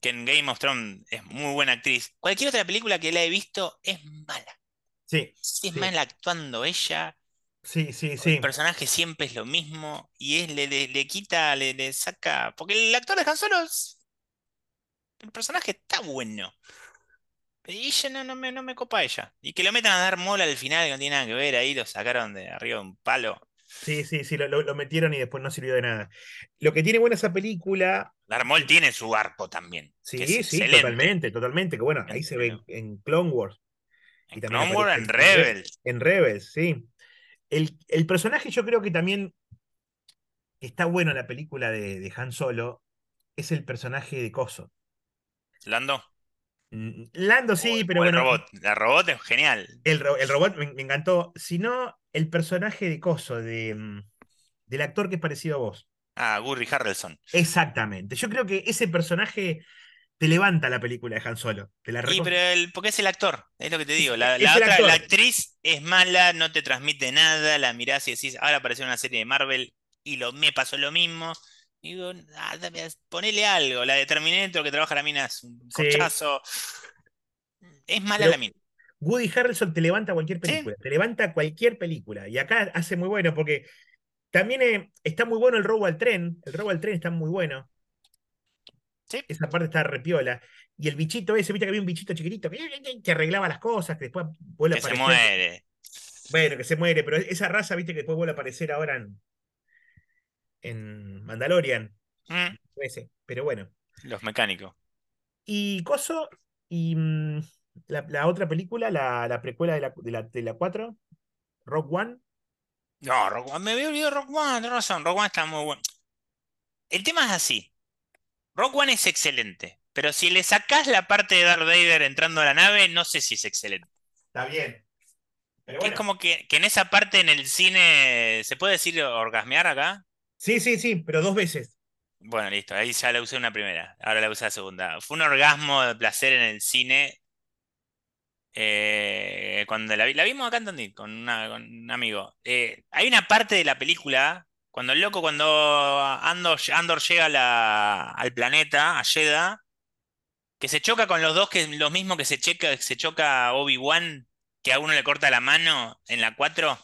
que en Game of Thrones es muy buena actriz. Cualquier otra película que la he visto es mala. Sí, es sí, mala actuando ella. sí, sí, El sí. personaje siempre es lo mismo y es, le, le- le quita, le, le saca. Porque el actor de Han Solo es- El personaje está bueno. Y ella no, no me, no me copa ella. Y que lo metan a dar mola al final, que no tiene nada que ver, ahí lo sacaron de arriba de un palo. Sí, sí, sí, lo, metieron y después no sirvió de nada. Lo que tiene buena esa película, Darth Maul tiene su arco también, sí, sí, excelente. totalmente, totalmente, que bueno, ahí se ve en, Clone Wars en Clone Wars, en en, en Re- Rebels. en Rebels, sí. El, el personaje yo creo que también está bueno en la película de, de Han Solo, es el personaje de Coso. Lando. Mm, Lando sí, o pero el bueno, robot. La robot es genial. el, el robot me, me encantó, sino el personaje de Coso, de, mm, del actor que es parecido a vos. Ah, Gurry Harrelson. Exactamente. Yo creo que ese personaje te levanta la película de Han Solo. Te la Y recon- pero el, porque es el actor, es lo que te digo. La, la el otra, actor. la actriz es mala, no te transmite nada, la mirás y decís, ahora apareció en una serie de Marvel y lo, me pasó lo mismo. Digo, ah, dame- ponele algo. La de Terminator que trabaja la mina es un Sí, corchazo. Es mala pero la mina. Woody Harrelson te levanta cualquier Sí, película. Te levanta cualquier película. Y acá hace muy bueno porque también eh, está muy bueno el robo al tren. El robo al tren está muy bueno. Sí. Esa parte está repiola. Y el bichito ese, viste que había un bichito chiquitito que, arreglaba las cosas, que después vuelve Que a se aparecer. muere. Bueno, que se muere, pero esa raza, viste que después vuelve a aparecer ahora en, en Mandalorian. Mm, Ese. Pero bueno. los mecánicos. Y Coso, y mm, la, la otra película, la, la precuela de la, de, la, de la 4, Rock One. No, Rock One, me había olvidado Rock One, tenés razón, Rock One está muy bueno. El tema es así. Rock One es excelente, pero si le sacás la parte de Darth Vader entrando a la nave, no sé si es excelente. Está bien. Pero Que bueno. Es como que, que en esa parte en el cine, ¿se puede decir orgasmear acá? Sí, sí, sí, pero dos veces. Bueno, listo, ahí ya la usé una primera, ahora la usé la segunda. Fue un orgasmo de placer en el cine. Eh, cuando la, vi- la vimos acá en Tandil con, una- con un amigo. Eh, hay una parte de la película, cuando el loco, cuando Andor, Andor llega la- al planeta, a Jedha, que se choca con los dos, que es lo mismo que se, checa, se choca Obi-Wan, que a uno le corta la mano en la 4.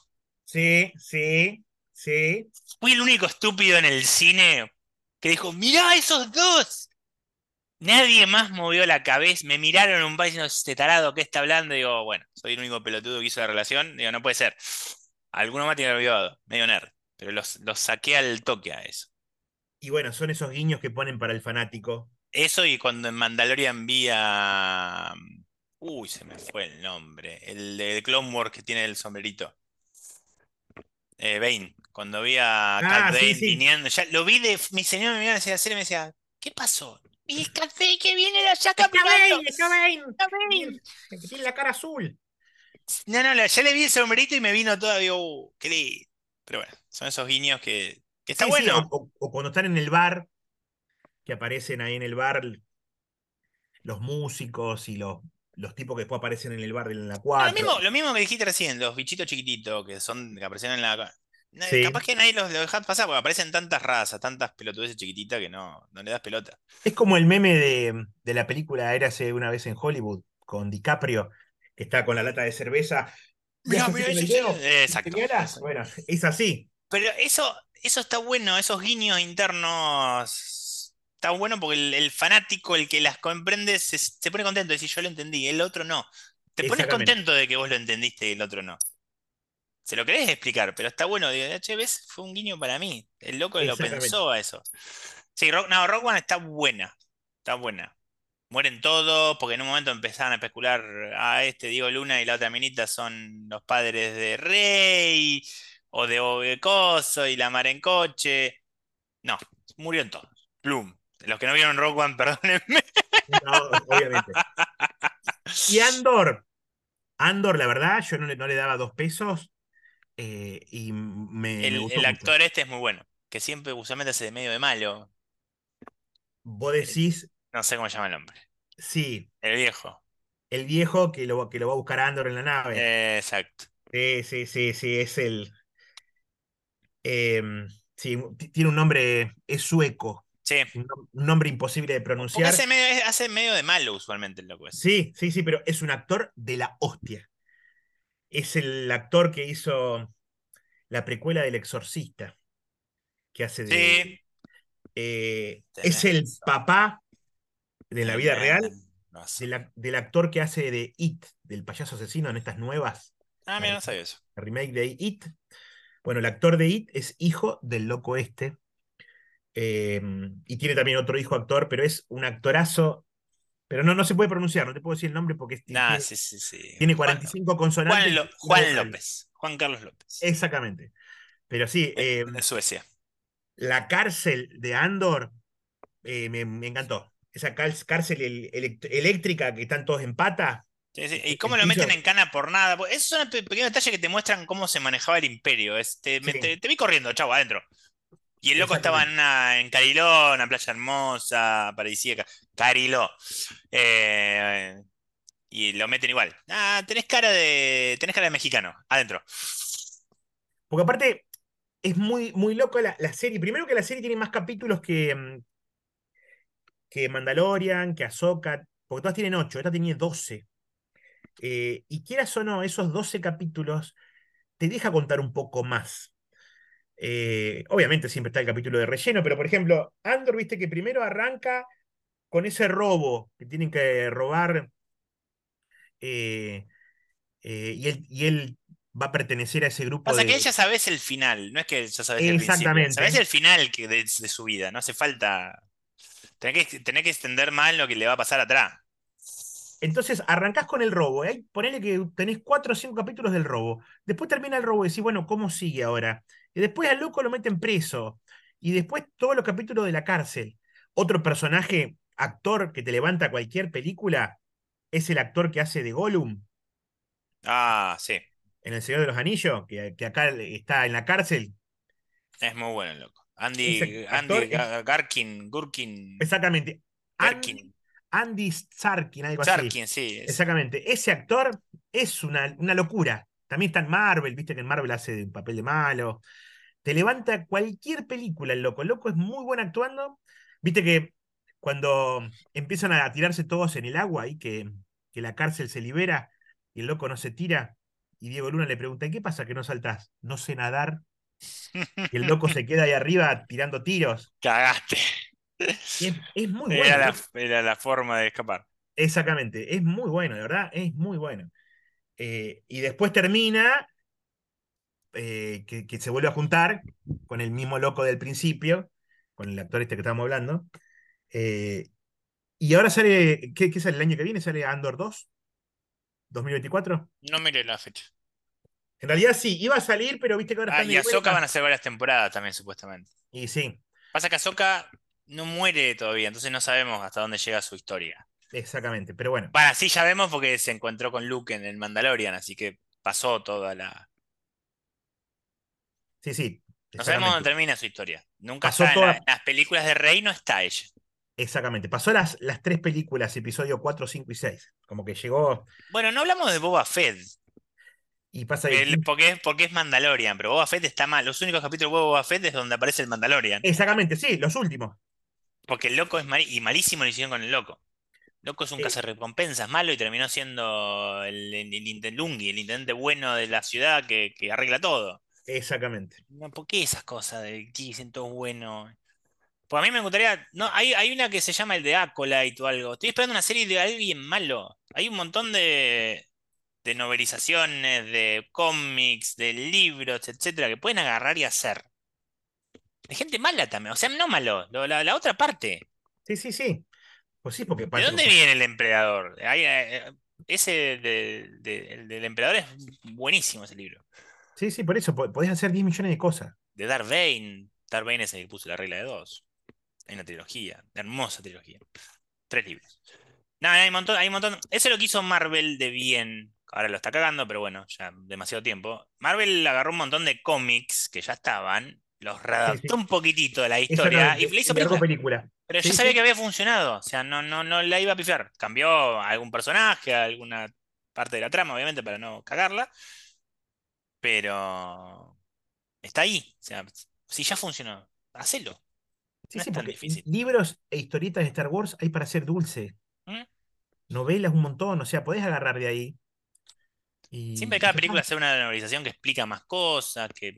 Sí, sí, sí. Fui el único estúpido en el cine que dijo, mirá esos dos. Nadie más movió la cabeza, me miraron un par diciendo, este tarado, ¿qué está hablando? digo, bueno, soy el único pelotudo que hizo la relación. Digo, no puede ser. Alguno más tiene que haber medio nerd. Pero los, los saqué al toque a eso. Y bueno, son esos guiños que ponen para el fanático. Eso y cuando en Mandalorian vi a... Uy, se me fue el nombre. El de Clone Wars que tiene el sombrerito. Eh, Bane. Cuando vi a Cat Ah, sí, Bane sí. viniendo, ya lo vi de. Mi señor me miraba hacia la serie y me decía, ¿qué pasó? Bane que viene de allá caminando. ¡Está bien! Cat Bane". Que tiene la cara azul. No, no, ya le vi el sombrerito y me vino digo, uh, qué lindo. Pero bueno, son esos guiños que, que está Sí, sí, bueno. o, o- o cuando están en el bar, que aparecen ahí en el bar los músicos y los, los tipos que después aparecen en el bar de la Lo 4. mismo, lo mismo que dijiste recién, los bichitos chiquititos que son, que aparecen en la. Sí. Capaz que nadie los lo deja pasar, porque aparecen tantas razas, tantas pelotudeces chiquititas que no, no le das pelota. Es como el meme de, de la película Érase una vez en Hollywood, con DiCaprio, que está con la lata de cerveza. Mirá, mirá, exacto. Bueno, es así. Pero eso, eso está bueno, esos guiños internos. Está bueno porque el, el fanático, el que las comprende, se, se pone contento de decir yo lo entendí, el otro no. Te pones contento de que vos lo entendiste y el otro no. Se lo querés explicar, pero está bueno. Digo, che, ves, fue un guiño para mí. El loco lo pensó a eso. Sí, Rock, no, Rock One está buena. Está buena. Mueren todos, porque en un momento empezaban a especular a este Diego Luna y la otra minita son los padres de Rey, o de Obecoso y la mar en coche. No, murieron todos. Plum. Los que no vieron Rock One, *laughs* perdónenme. No, obviamente. Y Andor. Andor, la verdad, yo no le, no le daba dos pesos. Eh, y me, me El, gustó el mucho. actor este es muy bueno, que siempre usualmente hace de medio de malo. Vos decís, No sé cómo se llama el nombre. sí, El viejo. el viejo que lo, que lo va a buscar a Andor en la nave. Eh, exacto. Sí, sí, sí, sí, es el. em, sí, tiene un nombre, es sueco, Sí. un, nom- un nombre imposible de pronunciar. hace medio, hace medio de malo usualmente el loco ese. Sí, sí, sí, pero es un actor de la hostia. Es el actor que hizo la precuela del Exorcista, que hace de. Sí. eh, es el papá de la vida real del, ac- del actor que hace de It, del payaso asesino en estas nuevas, Ah, mira, no sabía eso. la remake de It. Bueno, el actor de It es hijo del loco este. eh, y tiene también otro hijo actor, pero es un actorazo. Pero no, no se puede pronunciar, no te puedo decir el nombre porque Nah, tiene, sí, sí, sí. tiene Juan- 45 consonantes. Juan, Lo- una Juan. López. Juan Carlos López. Exactamente. Pero sí, de, eh, de Suecia. la cárcel de Andor eh, me, me encantó. Esa cárcel el- eléctrica que están todos en pata. Sí, sí. el ¿Y cómo lo meten en cana por nada? Pues Esos son pe- pequeños detalles que te muestran cómo se manejaba el imperio. Este, me- te, te vi corriendo, chavo, adentro. Y el loco estaba en, una, en Cariló, una playa hermosa, paradisíaca. Cariló. Eh, y lo meten igual. Ah, tenés cara de. tenés cara de mexicano, adentro. Porque aparte es muy, muy loco la, la serie. Primero que la serie tiene más capítulos que, mm, que Mandalorian, que Ahsoka, porque todas tienen 8, esta tiene 12. Eh, y quieras o no, esos 12 capítulos te deja contar un poco más. Eh, obviamente siempre está el capítulo de relleno, pero por ejemplo, Andor, viste que primero arranca con ese robo que tienen que robar eh, eh, y, él, y él va a pertenecer a ese grupo Pasa de... que ya sabes el final, no es que ya sabes el principio. Exactamente. Sabes el final que de, de su vida, no hace falta. Tenés que, tenés que extender más lo que le va a pasar atrás. Entonces arrancás con el robo, ¿eh? ponele que tenés cuatro o cinco capítulos del robo. Después termina el robo y decís, bueno, ¿cómo sigue ahora? Y después al loco lo meten preso. Y después todos los capítulos de la cárcel. Otro personaje, actor que te levanta cualquier película, es el actor que hace de Gollum Ah, sí. en El Señor de los Anillos, que, que acá está en la cárcel. Es muy bueno el loco. Andy, Andy Ga- Garkin, Gurkin, Exactamente. Garkin, Andy Sarkin, algo así. Sarkin, sí. es- Exactamente. Ese actor es una, una locura. También está en Marvel, viste que en Marvel hace un papel de malo. Te levanta cualquier película el loco. El loco es muy bueno actuando. Viste que cuando empiezan a tirarse todos en el agua y que, que la cárcel se libera y el loco no se tira, y Diego Luna le pregunta, ¿y qué pasa que no saltás? No sé nadar. *laughs* Y el loco se queda ahí arriba tirando tiros. Cagaste. Es, es muy bueno. Era la, ¿no? era la forma de escapar. Exactamente, es muy bueno, de verdad, es muy bueno. Eh, y después termina eh, que, que se vuelve a juntar con el mismo loco del principio, con el actor este que estábamos hablando. Eh, y ahora sale, ¿qué, qué sale el año que viene? ¿Sale Andor 2? ¿2024? No miré la fecha. En realidad sí, iba a salir, pero viste que ahora Ah, y Ahsoka van a hacer varias temporadas también, supuestamente. Y sí, Pasa que Ahsoka no muere todavía, entonces no sabemos hasta dónde llega su historia. exactamente, pero bueno, Bueno, sí ya vemos porque se encontró con Luke en el Mandalorian, así que pasó toda la. sí, sí. No sabemos dónde termina su historia. Nunca Pasó en, toda- la- en las películas de Rey, no está ella. Exactamente. Pasó las, las tres películas, episodio 4, 5 y 6. Como que llegó Bueno, no hablamos de Boba Fett, y pasa el- porque, es, porque es Mandalorian, pero Boba Fett está mal. Los únicos capítulos de Boba Fett es donde aparece el Mandalorian. Exactamente, sí, los últimos. Porque el loco es mal, y malísimo lo hicieron con el loco. Loco es un Eh. cazarrecompensas malo y terminó siendo el, el, el intendente bueno de la ciudad que, que arregla todo. Exactamente. No, ¿por qué esas cosas de que dicen todo bueno? Pues a mí me gustaría. No, hay, hay una que se llama el de Acolyte o algo. Estoy esperando una serie de alguien malo. Hay un montón de, de novelizaciones, de cómics, de libros, etcétera, que pueden agarrar y hacer. De gente mala también. O sea, no malo, lo- la, la otra parte. Sí, sí, sí. Pues sí, porque ¿De dónde viene el emperador? Hay, eh, ese de- de- el del emperador es buenísimo ese libro. Sí, sí, por eso po- podés hacer 10 millones de cosas. De Darth Bane. Darth Bane es el que puso la regla de dos. Hay una trilogía, una hermosa trilogía. Tres libros. No, hay un montón, hay un montón. Eso es lo que hizo Marvel de bien. Ahora lo está cagando, pero bueno, ya demasiado tiempo. Marvel agarró un montón de cómics que ya estaban, los readaptó un poquitito de la historia y le hizo película. película. Pero ya sabía que había funcionado. O sea, no, no, no la iba a pifiar. Cambió a algún personaje, a alguna parte de la trama, obviamente, para no cagarla. Pero está ahí. O sea, si ya funcionó, hacelo. Sí, No sí, es tan porque difícil. libros e historietas de Star Wars hay para hacer dulce. ¿Mm? Novelas un montón, o sea, podés agarrar de ahí. Y, Siempre cada película hace una novelización que explica más cosas, que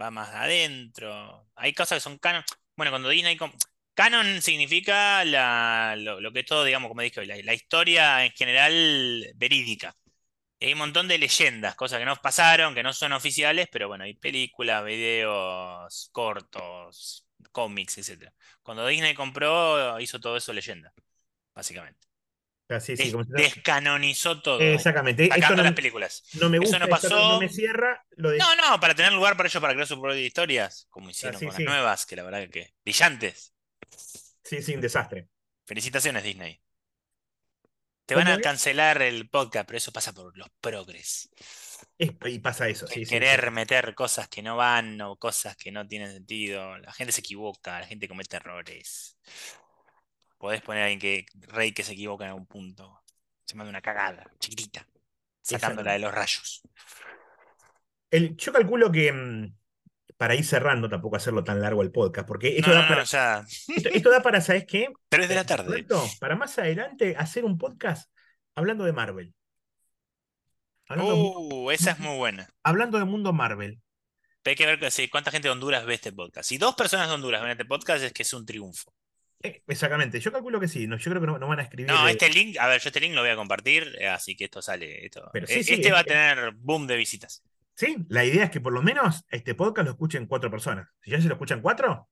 va más adentro. Hay cosas que son canon. Bueno, cuando Disney. Canon significa lo, que es todo, digamos, como dije hoy, la, la historia en general verídica. Hay un montón de leyendas, cosas que no pasaron, que no son oficiales, pero bueno, hay películas, videos, cortos, cómics, etc. Cuando Disney compró, hizo todo eso leyenda, básicamente. Ah, sí, como descanonizó todo. Exactamente. Esto no, las películas. no me Eso gusta, no esto no, no pasó. me cierra. Lo de... No, no, para tener lugar para ellos para crear su propia historias, como hicieron sí, con sí. las nuevas, que la verdad que brillantes. Sí, sí, un desastre. Felicitaciones, Disney. Te van ¿Cómo a es? cancelar el podcast, pero eso pasa por los progres. Es- y pasa eso, sí, sí, querer sí. meter cosas que no van o cosas que no tienen sentido. La gente se equivoca, la gente comete errores. Podés poner a alguien que, Rey que se equivoca en algún punto. Se manda una cagada, chiquitita, sacándola de los rayos. El, yo calculo que mm, para ir cerrando, tampoco hacerlo tan largo el podcast, porque esto No, da no, para. Esto, esto da para, ¿sabes qué? *laughs* 3 de la tarde. Roberto, para más adelante hacer un podcast hablando de Marvel. Hablando, Uh, esa es muy buena. hablando de mundo Marvel. Pero hay que ver cuánta gente de Honduras ve este podcast. Si dos personas de Honduras ven este podcast, es que es un triunfo. Eh, exactamente, yo calculo que sí, no, yo creo que no, no van a escribir. No, eh, este link, a ver, yo este link lo voy a compartir, eh, así que esto sale. Esto, Pero sí, sí, este es va a tener boom de visitas. Sí, la idea es que por lo menos este podcast lo escuchen cuatro personas. Si ya se lo escuchan cuatro,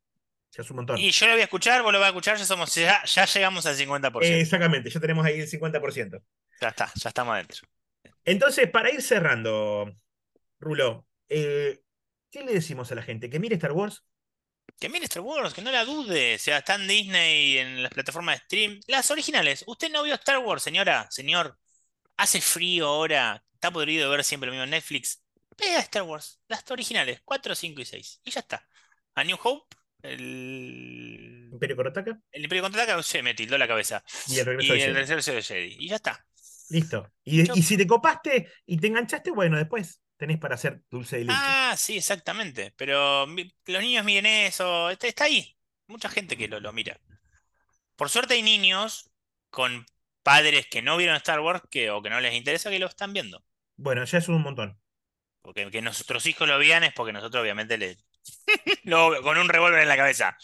ya es un montón. Y yo lo voy a escuchar, vos lo vas a escuchar, ya somos, ya, ya llegamos al 50%. Eh, exactamente, ya tenemos ahí el 50%. Ya está, ya estamos adentro. Entonces, para ir cerrando, Rulo, eh, ¿qué le decimos a la gente? ¿Que mire Star Wars? Que mire Star Wars, que no la dude. O sea, está en Disney, en las plataformas de stream. Las originales. Usted no vio Star Wars, señora, señor. Hace frío ahora. Está podrido ver siempre lo mismo en Netflix. Vea Star Wars, las originales, 4, 5 y 6. Y ya está. A New Hope, el, Imperio Corotaka el Imperio Contraataca, se me tildó la cabeza. y el regreso Y de el Jedi. regreso de Jedi. Y ya está. Listo. Y, Yo- y si te copaste y te enganchaste, bueno, después tenés para hacer dulce de leche. Ah, sí, exactamente. Pero los niños miren eso. Está, está ahí. Mucha gente que lo, lo mira. Por suerte hay niños con padres que no vieron Star Wars que, o que no les interesa que lo están viendo. Bueno, ya es un montón. Porque que nuestros hijos lo vean es porque nosotros obviamente le... *laughs* con un revólver en la cabeza.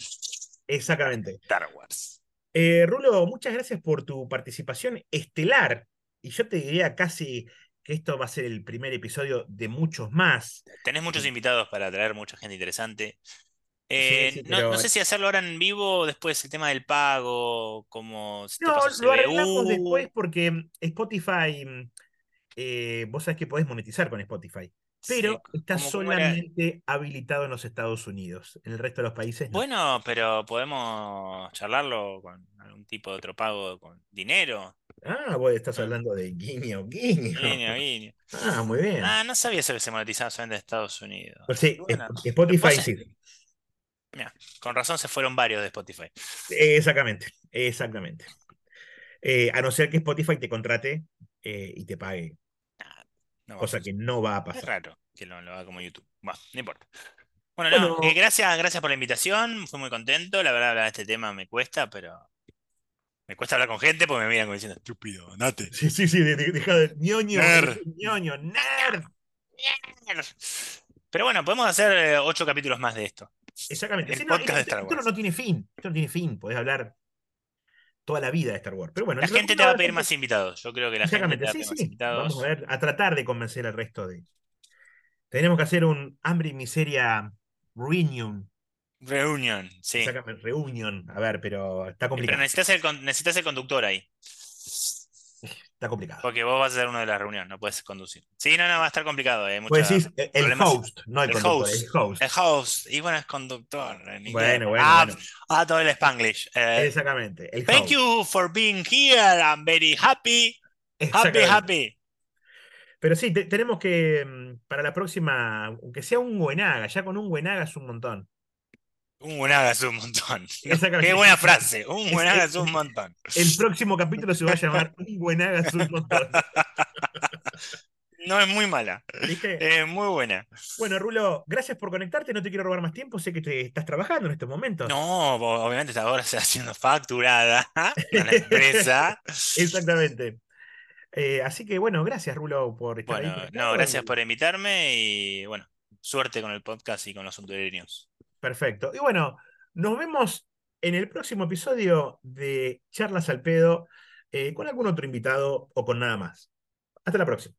Exactamente. Star Wars. Eh, Rulo, muchas gracias por tu participación estelar. Y yo te diría casi que esto va a ser el primer episodio de muchos más. Tenés muchos invitados para traer mucha gente interesante. Eh, sí, no, pero- no sé si hacerlo ahora en vivo o después el tema del pago, como si No, lo arreglamos después porque mm, Spotify, mm, eh, vos sabés que podés monetizar con Spotify, pero Sí, está solamente habilitado en los Estados Unidos. En el resto de los países no. Bueno, pero podemos charlarlo con algún tipo de otro pago con dinero. Ah, vos estás Ah. hablando de guiño, guiño. Guiño, guiño. Ah, muy bien. Ah, no sabía que se monetizaba solamente en Estados Unidos. Pues sí, Bueno, Spotify sí. con razón se fueron varios de Spotify. Exactamente, exactamente. Eh, a no ser que Spotify te contrate eh, y te pague, No va a cosa que no va a Es pasar. raro que lo, lo haga como YouTube. Bueno, no importa. Bueno, Bueno. no, eh, gracias, gracias por la invitación. Fui muy contento. La verdad, hablar de este tema me cuesta, pero me cuesta hablar con gente porque me miran como diciendo, estúpido, andate. Sí, sí, sí, de- de- deja de ñoño, Nerd. ñoño, nerd. Pero bueno, podemos hacer eh, ocho capítulos más de esto. Exactamente. El Sí, no, podcast de esto, Star esto Wars. no tiene fin. Esto no tiene fin. Podés hablar toda la vida de Star Wars. Pero bueno, La gente te va a pedir más invitados. Yo creo que la gente te Exactamente, va a sí, pedir más sí. invitados. Vamos a ver, a tratar de convencer al resto de. Tenemos que hacer un hambre y miseria reunion. Reunion, sí. Exactamente, reunion. A ver, pero está Pero complicado. necesitas el, necesitas el conductor ahí. Está complicado. Porque vos vas a ser uno de la reunión, no puedes conducir. Sí, no, no, va a estar complicado. Hay Pues decís el problemas- host, no el, el conductor, host. el host. El host. Y bueno, es conductor. Bueno, bueno, ah, bueno. ah, todo el Spanglish. Eh, Exactamente. El thank host. you for being here. I'm very happy. Happy, happy. Pero sí, te- tenemos que, mm, para la próxima, aunque sea un buenaga, ya con un buenaga es un montón. Un buenaga es un montón. *laughs* Qué buena frase. Un buenaga es- un montón. El próximo capítulo se va a llamar Un buenaga es un montón. No es muy mala. ¿Viste? Es muy buena. Bueno, Rulo, gracias por conectarte. No te quiero robar más tiempo. Sé que te estás trabajando en estos momentos. No, obviamente esta ahora se está haciendo facturada *laughs* a la empresa. *laughs* Exactamente. Eh, así que bueno, gracias, Rulo, por estar. Bueno, no, gracias por invitarme y bueno, suerte con el podcast y con los hondureños. Perfecto. Y bueno, nos vemos en el próximo episodio de Charlas al Pedo eh, con algún otro invitado o con nada más. Hasta la próxima.